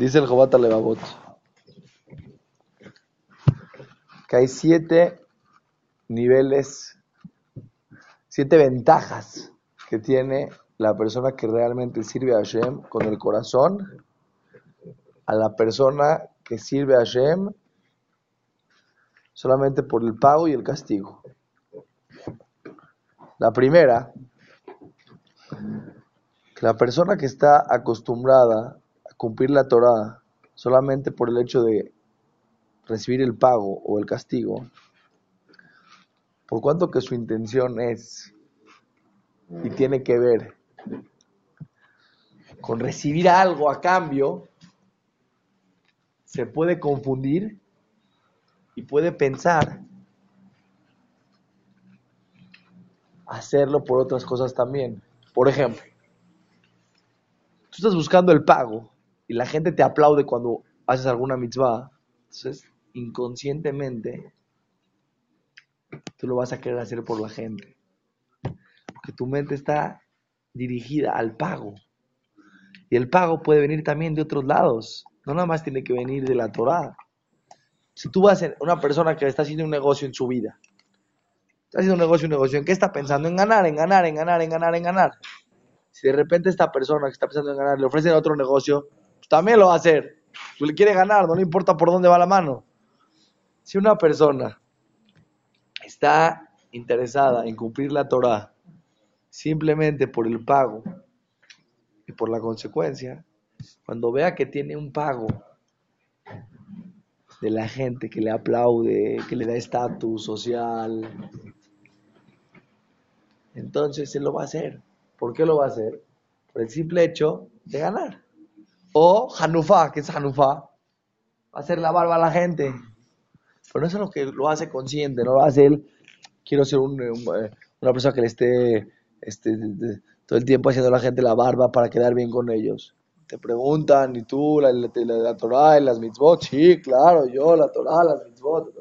Dice el Jobata Levavot que hay siete niveles, siete ventajas que tiene la persona que realmente sirve a Hashem con el corazón a la persona que sirve a Hashem solamente por el pago y el castigo. La primera, la persona que está acostumbrada cumplir la Torah solamente por el hecho de recibir el pago o el castigo, por cuanto que su intención es y tiene que ver con recibir algo a cambio, se puede confundir y puede pensar hacerlo por otras cosas también. Por ejemplo, tú estás buscando el pago y la gente te aplaude cuando haces alguna mitzvah, entonces inconscientemente tú lo vas a querer hacer por la gente. Porque tu mente está dirigida al pago. Y el pago puede venir también de otros lados. No nada más tiene que venir de la Torah. Si tú vas a una persona que está haciendo un negocio en su vida, está haciendo un negocio, un negocio, ¿en qué está pensando? En ganar, en ganar, en ganar, en ganar, en ganar. Si de repente esta persona que está pensando en ganar le ofrecen otro negocio, también lo va a hacer. Tú le quiere ganar, no le importa por dónde va la mano. Si una persona está interesada en cumplir la Torah simplemente por el pago y por la consecuencia, cuando vea que tiene un pago de la gente que le aplaude, que le da estatus social, entonces él lo va a hacer. ¿Por qué lo va a hacer? Por el simple hecho de ganar. O Hanufa, que es Hanufa, va a hacer la barba a la gente. Pero no es lo que lo hace consciente, no lo hace él. Quiero ser eh, una persona que le esté este, todo el tiempo haciendo a la gente la barba para quedar bien con ellos. Te preguntan, ¿y tú la, la, Torah y las mitzvot? Sí, claro, yo, la Torah, las mitzvot,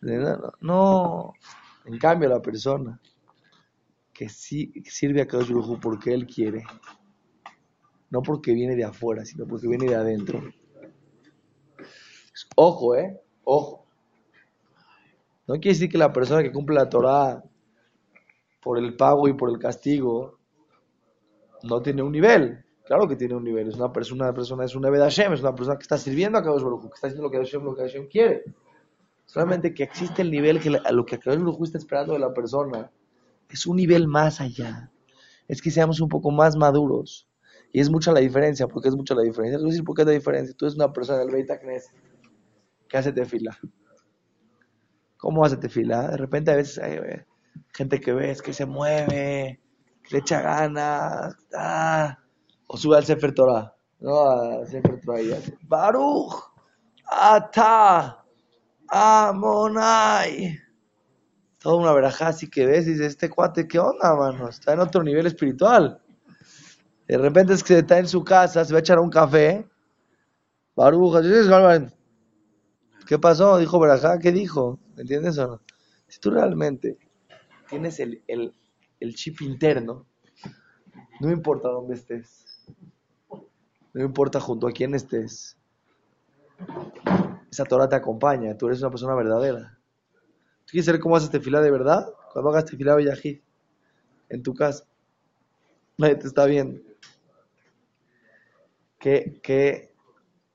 No, no, en cambio la persona que sí sirve a Kadosh porque él quiere, no porque viene de afuera, sino porque viene de adentro. Ojo, eh, ojo. No quiere decir que la persona que cumple la Torah por el pago y por el castigo no tiene un nivel. Claro que tiene un nivel. Es una persona, una persona es una Hashem, es una persona que está sirviendo a Kadosh Baruj que está haciendo lo que Hashem, lo que quiere. Solamente que existe el nivel que lo que Kadosh Baruj está esperando de la persona es un nivel más allá. Es que seamos un poco más maduros. Y es mucha la diferencia, porque es mucha la diferencia. decir por qué es la diferencia. Tú eres una persona del Beit Knesset que hace tefila. ¿Cómo hace tefila? De repente a veces hay eh, gente que ves que se mueve, le echa ganas, ah, o sube al Sefer Torah, ¿no? Al Sefer Torah y hace, Baruch, Ata, Amonai. Toda una verajá así que ves y dices, este cuate, ¿qué onda, mano? Está en otro nivel espiritual. De repente es que está en su casa, se va a echar un café. Baruch, ¿qué pasó? Dijo verajá, ¿qué dijo? ¿Me entiendes o no? Si tú realmente tienes el, el, el chip interno, no importa dónde estés, no importa junto a quién estés, esa Torah te acompaña, tú eres una persona verdadera. ¿Tú quieres saber cómo haces fila de verdad? Cuando hagas tefila Bellajid, en tu casa, nadie te está viendo. ¿Qué, qué,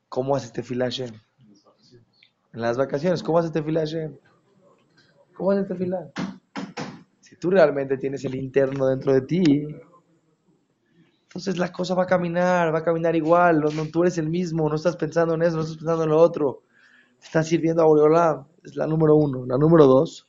¿Cómo haces tefila Hashem? En las vacaciones, ¿cómo haces tefila Hashem? ¿Cómo haces tefila? Si tú realmente tienes el interno dentro de ti, entonces la cosa va a caminar, va a caminar igual, no, tú eres el mismo, no estás pensando en eso, no estás pensando en lo otro. Te estás sirviendo a Boreolam, es la número uno. La número dos,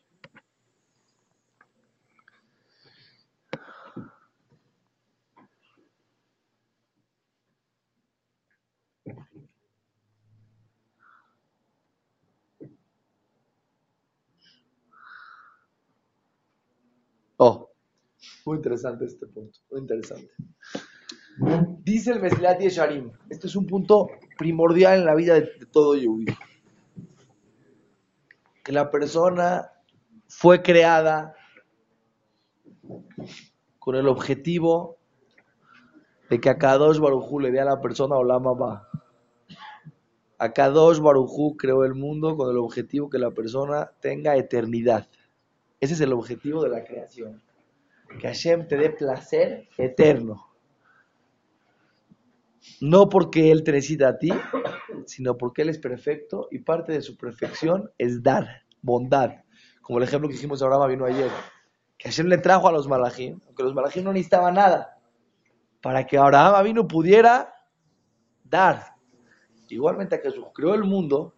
muy interesante este punto, muy interesante. Dice el Mesilat Yesharim, este es un punto primordial en la vida de, todo Yehudi. Que la persona fue creada con el objetivo de que a Kadosh Barujú le dé a la persona Olama va. A Kadosh Barujú creó el mundo con el objetivo que la persona tenga eternidad. Ese es el objetivo de la creación. Que Hashem te dé placer eterno. No porque Él te necesita a ti, sino porque Él es perfecto y parte de su perfección es dar bondad. Como el ejemplo que hicimos ahora vino ayer. Que Hashem le trajo a los malajim, aunque los malajim no necesitaban nada, para que Abraham vino pudiera dar. Igualmente a Jesús creó el mundo,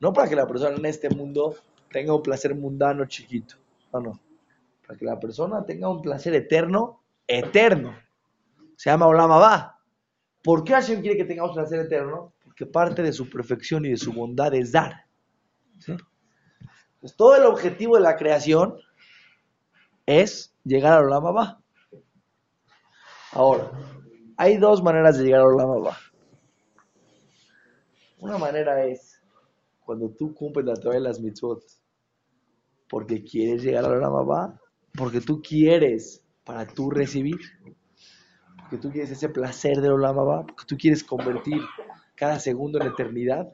no para que la persona en este mundo tenga un placer mundano chiquito, no, no, para que la persona tenga un placer eterno, eterno. Se llama Olama. ¿Por qué Hashem quiere que tengamos placer eterno? Porque parte de su perfección y de su bondad es dar. Pues todo el objetivo de la creación es llegar a Olama. Ahora, hay dos maneras de llegar a Olama Va. Una manera es cuando tú cumples la Torah de las mitzvot, porque quieres llegar a Olama porque tú quieres para tú recibir, porque tú quieres ese placer de Olama Va, porque tú quieres convertir cada segundo en eternidad.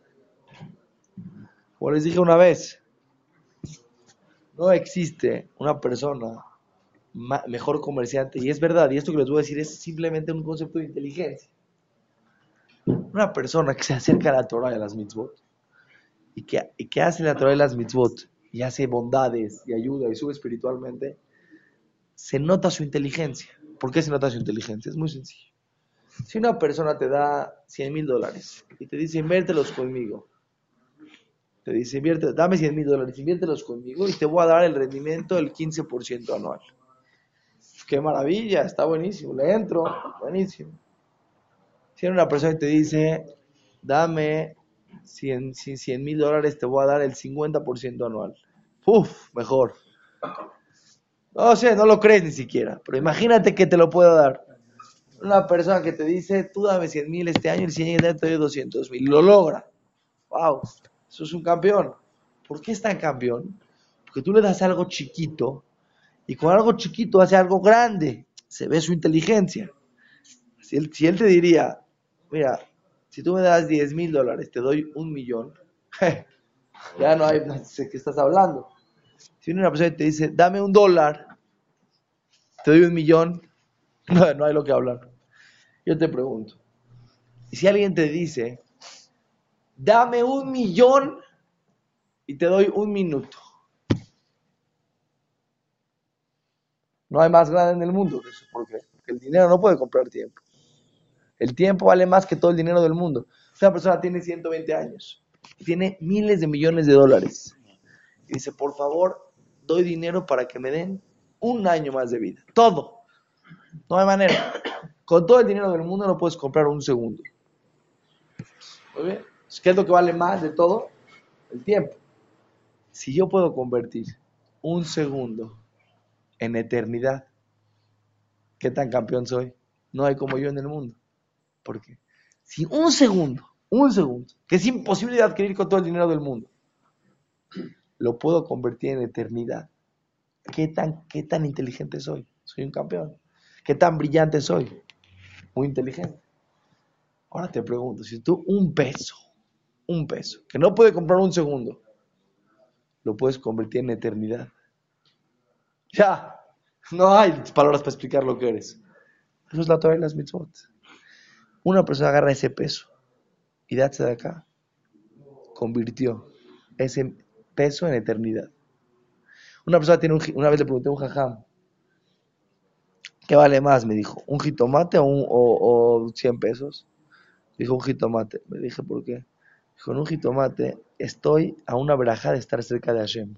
Como les dije una vez, no existe una persona mejor comerciante. Y es verdad, y esto que les voy a decir es simplemente un concepto de inteligencia. Una persona que se acerca a la Torah a las mitzvot, y que, hace la Torah y las mitzvot, y hace bondades, y ayuda, y sube espiritualmente, se nota su inteligencia. ¿Por qué se nota su inteligencia? Es muy sencillo. Si una persona te da 100 mil dólares y te dice, inviértelos conmigo, te dice, invierte, dame 100 mil dólares, inviértelos conmigo y te voy a dar el rendimiento del 15% anual qué maravilla, está buenísimo, le entro, buenísimo. Si una persona te dice, dame 100 mil dólares, te voy a dar el 50% anual. Uf, mejor. No sé, no lo crees ni siquiera, pero imagínate que te lo puedo dar. Una persona que te dice, tú dame 100 mil este año el siguiente año te doy 200 mil. Lo logra. Wow, eso es un campeón. ¿Por qué es tan campeón? Porque tú le das algo chiquito y con algo chiquito hace algo grande. Se ve su inteligencia. Si él, si él te diría, mira, si tú me das 10 mil dólares, te doy un millón, ya no hay, sé qué estás hablando. Si una persona te dice, dame un dólar, te doy un millón, no, no hay lo que hablar. Yo te pregunto, y si alguien te dice, dame un millón y te doy un minuto, No hay más grande en el mundo. ¿Por qué? Porque el dinero no puede comprar tiempo. El tiempo vale más que todo el dinero del mundo. Una persona tiene 120 años y tiene miles de millones de dólares. Dice, por favor, doy dinero para que me den un año más de vida. Todo. No hay manera. Con todo el dinero del mundo no puedes comprar un segundo. ¿Muy bien? ¿Qué es lo que vale más de todo? El tiempo. Si yo puedo convertir un segundo en eternidad. ¿Qué tan campeón soy? No hay como yo en el mundo. Porque si un segundo, un segundo, que es imposible de adquirir con todo el dinero del mundo, lo puedo convertir en eternidad. ¿Qué tan, qué tan inteligente soy? Soy un campeón. ¿Qué tan brillante soy? Muy inteligente. Ahora te pregunto, si tú un peso, un peso, que no puede comprar un segundo, lo puedes convertir en eternidad. Ya, no hay palabras para explicar lo que eres. Eso es la Torah y las mitzvot. Una persona agarra ese peso y date de acá. Convirtió ese peso en eternidad. Una persona tiene un, una vez le pregunté a un jajam, ¿qué vale más? Me dijo, ¿un jitomate o, o, o 100 pesos? Dijo, un jitomate. Me dije, ¿por qué? En un jitomate estoy a una veraja de estar cerca de Hashem.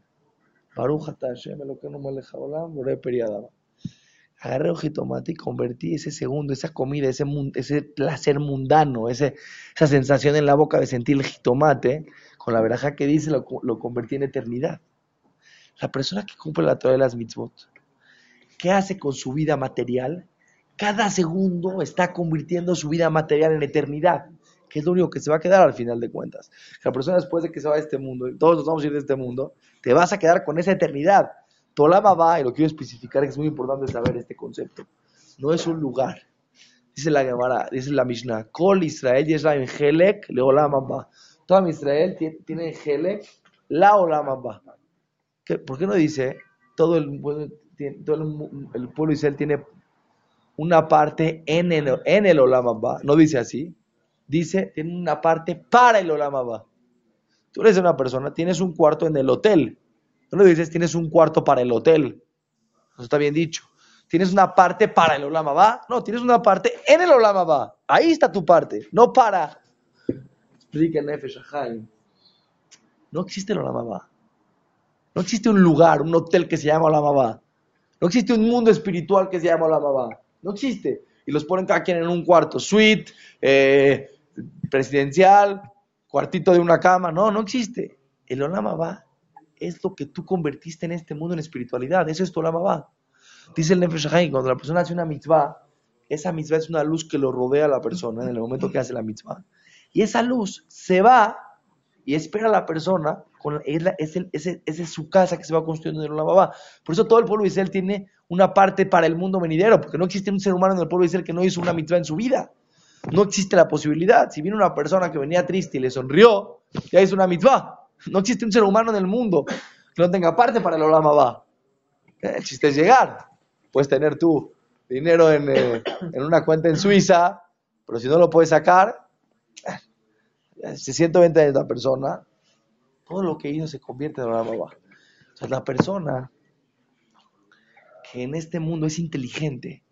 Agarré un jitomate y convertí ese segundo, esa comida, ese, ese placer mundano, ese, esa sensación en la boca de sentir el jitomate, con la veraja que dice, lo, lo convertí en eternidad. La persona que cumple la Torah de las mitzvot, ¿qué hace con su vida material? Cada segundo está convirtiendo su vida material en eternidad que es lo único que se va a quedar al final de cuentas. La persona después de que se va de este mundo, y todos nos vamos a ir de este mundo, te vas a quedar con esa eternidad. Tolama va, y lo quiero especificar, que es muy importante saber este concepto. No es un lugar, Dice la Gemara, dice la Mishnah, Kol Israel Yesrael Helek Leolam. Israel tiene Helek la Olam Abba. ¿Por qué no dice todo el, el, pueblo Israel tiene una parte en el, en el Olam Abba? No dice así. Dice, tiene una parte para el Olam Abba. Tú eres una persona, tienes un cuarto en el hotel. No le dices, tienes un cuarto para el hotel. Eso está bien dicho. ¿Tienes una parte para el Olama va? No, tienes una parte en el Olama va. Ahí está tu parte, no para. No existe el Olama va. No existe un lugar, un hotel que se llama Olama va. No existe un mundo espiritual que se llama Olama va. No existe. Y los ponen cada quien en un cuarto, suite, eh, presidencial, cuartito de una cama. No, no existe. El Olama va es lo que tú convertiste en este mundo en espiritualidad. Eso es tu Olama va. Dice el Nefesh cuando la persona hace una mitzvah, esa mitzvah es una luz que lo rodea a la persona en el momento que hace la mitzvah. Y esa luz se va y espera a la persona, con, es, es, su casa que se va construyendo en la babá. Por eso todo el pueblo de Israel tiene una parte para el mundo venidero, porque no existe un ser humano en el pueblo de Israel que no hizo una mitzvah en su vida. No existe la posibilidad. Si viene una persona que venía triste y le sonrió, ya hizo una mitzvah. No existe un ser humano en el mundo que no tenga parte para el Olama El chiste es llegar. Puedes tener tú dinero eh, en, una cuenta en Suiza, pero si no lo puedes sacar, se siente venta de la persona, todo lo que hizo se convierte en una mamá. Sea, la persona que en este mundo es inteligente,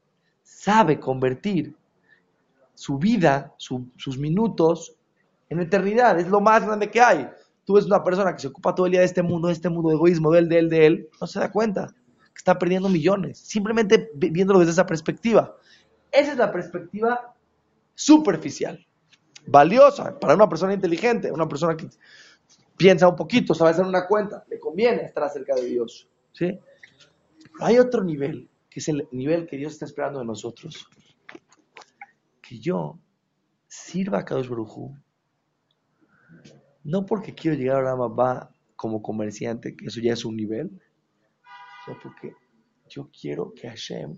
sabe convertir su vida, sus minutos, en eternidad. Es lo más grande que hay. Tú ves una persona que se ocupa todo el día de este mundo, de este mundo de egoísmo, de él, de él, de él, no se da cuenta está perdiendo millones, simplemente viéndolo desde esa perspectiva. Esa es la perspectiva superficial, valiosa para una persona inteligente, una persona que piensa un poquito, sabe hacer una cuenta, le conviene estar cerca de Dios. ¿sí? hay otro nivel, que es el nivel que Dios está esperando de nosotros. Que yo sirva a Kadosh Baruj no porque quiero llegar a la mamá como comerciante, que eso ya es un nivel, porque yo quiero que Hashem,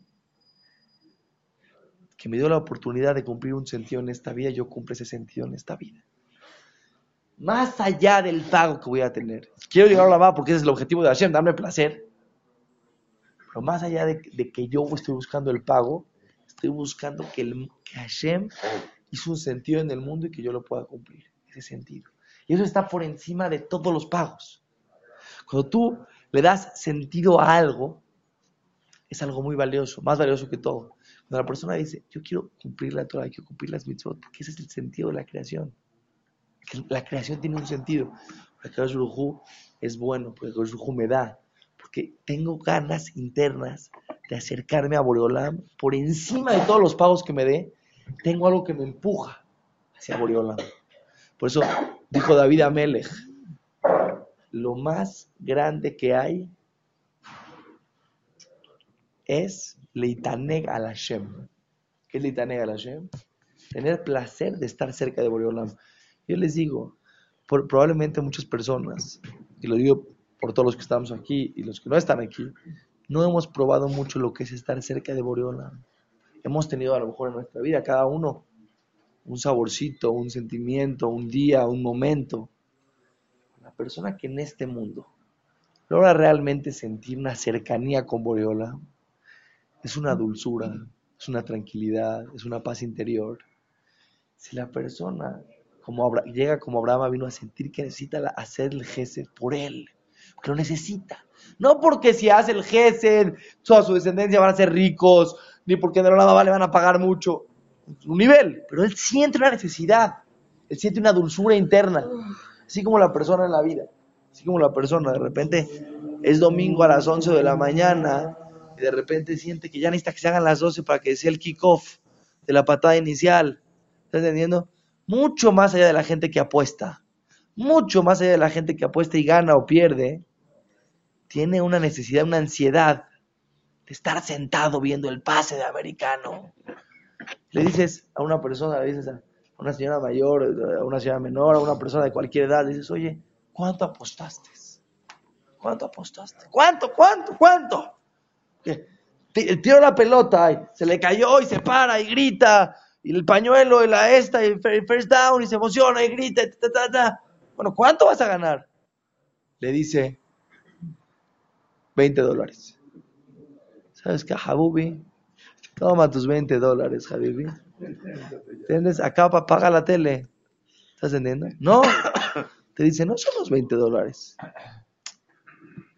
que me dio la oportunidad de cumplir un sentido en esta vida, yo cumpla ese sentido en esta vida. Más allá del pago que voy a tener. Quiero llegar a la mamá porque ese es el objetivo de Hashem, darme placer. Pero más allá de, que yo estoy buscando el pago, estoy buscando que, el, que Hashem hizo un sentido en el mundo y que yo lo pueda cumplir. Ese sentido. Y eso está por encima de todos los pagos. Cuando tú le das sentido a algo, es algo muy valioso, más valioso que todo. Cuando la persona dice, yo quiero cumplir la Torah, quiero cumplir las mitzvot, porque ese es el sentido de la creación. la creación tiene un sentido. Porque Kadosh es bueno, porque Kadosh me da, porque tengo ganas internas de acercarme a Boreolam por encima de todos los pagos que me dé, tengo algo que me empuja hacia Boreolam. Por eso dijo David Amelech, lo más grande que hay es Leitaneg al Hashem. ¿Qué es Leitaneg al Hashem? Tener placer de estar cerca de Boreolam. Yo les digo, probablemente muchas personas, y lo digo por todos los que estamos aquí y los que no están aquí, no hemos probado mucho lo que es estar cerca de Boreolam. Hemos tenido a lo mejor en nuestra vida, cada uno, un saborcito, un sentimiento, un día, un momento, persona que en este mundo logra realmente sentir una cercanía con Boreola, es una dulzura, es una tranquilidad, es una paz interior. Si la persona como llega como Abraham vino a sentir que necesita hacer el gesed por él, que lo necesita. No porque si hace el gesed, toda su descendencia van a ser ricos, ni porque en el le van a pagar mucho. Un nivel, pero él siente una necesidad, él siente una dulzura interna. Así como la persona en la vida. Así como la persona, de repente es domingo a las 11 de la mañana y de repente siente que ya necesita que se hagan las 12 para que sea el kickoff de la patada inicial. ¿Estás entendiendo? Mucho más allá de la gente que apuesta. Mucho más allá de la gente que apuesta y gana o pierde. Tiene una necesidad, una ansiedad de estar sentado viendo el pase de americano. Le dices a una persona, le dices a, una señora mayor, a una señora menor, a una persona de cualquier edad, dices, oye, ¿cuánto apostaste? ¿Cuánto apostaste? ¿Cuánto, cuánto, cuánto? Tiró la pelota, y se le cayó y se para y grita, y el pañuelo y la esta, y el first down, y se emociona y grita, Bueno, ¿cuánto vas a ganar? Le dice, 20 dólares. ¿Sabes qué, Habubi? Toma tus 20 dólares, Habibi. ¿Entiendes? Acá paga la tele. ¿Estás entendiendo? No. Te dice, no son los 20 dólares.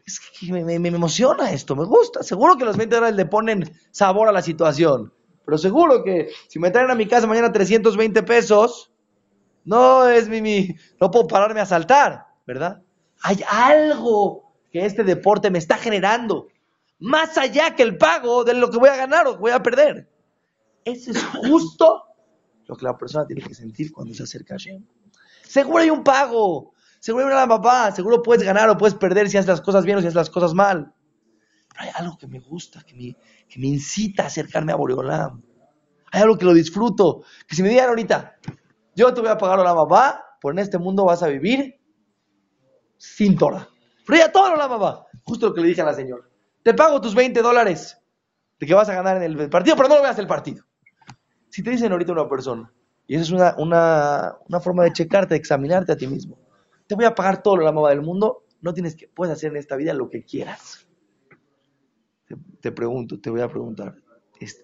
Es que me, emociona esto, me gusta. Seguro que los 20 dólares le ponen sabor a la situación. Pero seguro que si me traen a mi casa mañana 320 pesos, no es mi, mi, no puedo pararme a saltar, ¿verdad? Hay algo que este deporte me está generando, más allá que el pago de lo que voy a ganar o voy a perder. Eso es justo lo que la persona tiene que sentir cuando se acerca a Hashem. Seguro hay un pago, seguro una papá, seguro puedes ganar o puedes perder si haces las cosas bien o si haces las cosas mal. Pero hay algo que me gusta, que me, que me incita a acercarme a Boreolam. Hay algo que lo disfruto. Que si me digan ahorita, yo te voy a pagar la papá, pues en este mundo vas a vivir sin Torah. Pero ya todo la mamá. Justo lo que le dije a la señora. Te pago tus 20 dólares de que vas a ganar en el partido, pero no lo veas el partido. Si te dicen ahorita una persona, y esa es una, una, una forma de checarte, de examinarte a ti mismo. Voy a pagar todo lo la mamá del mundo, no tienes que, puedes hacer en esta vida lo que quieras. Te, pregunto, te voy a preguntar,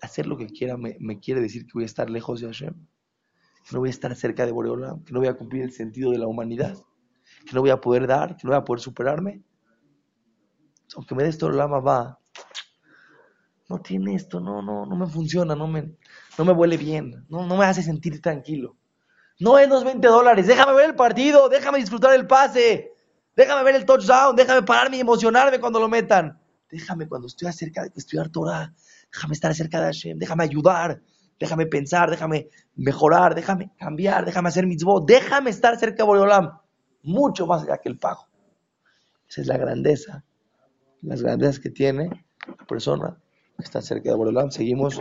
¿hacer lo que quiera me, quiere decir que voy a estar lejos de Hashem? ¿Que no voy a estar cerca de Boreolam? ¿Que no voy a cumplir el sentido de la humanidad? ¿Que no voy a poder dar? ¿Que no voy a poder superarme? Aunque me des todo la va, no tiene esto, no, no, no me funciona, no me, no me huele bien, no, no me hace sentir tranquilo. No es los 20 dólares, déjame ver el partido, déjame disfrutar el pase, déjame ver el touchdown, déjame pararme y emocionarme cuando lo metan. Déjame cuando estoy acerca de estudiar Torah, déjame estar cerca de Hashem, déjame ayudar, déjame pensar, déjame mejorar, déjame cambiar, déjame hacer mitzvot, déjame estar cerca de Boreolam, mucho más allá que el pago. Esa es la grandeza, las grandezas que tiene la persona que está cerca de Boreolam. Seguimos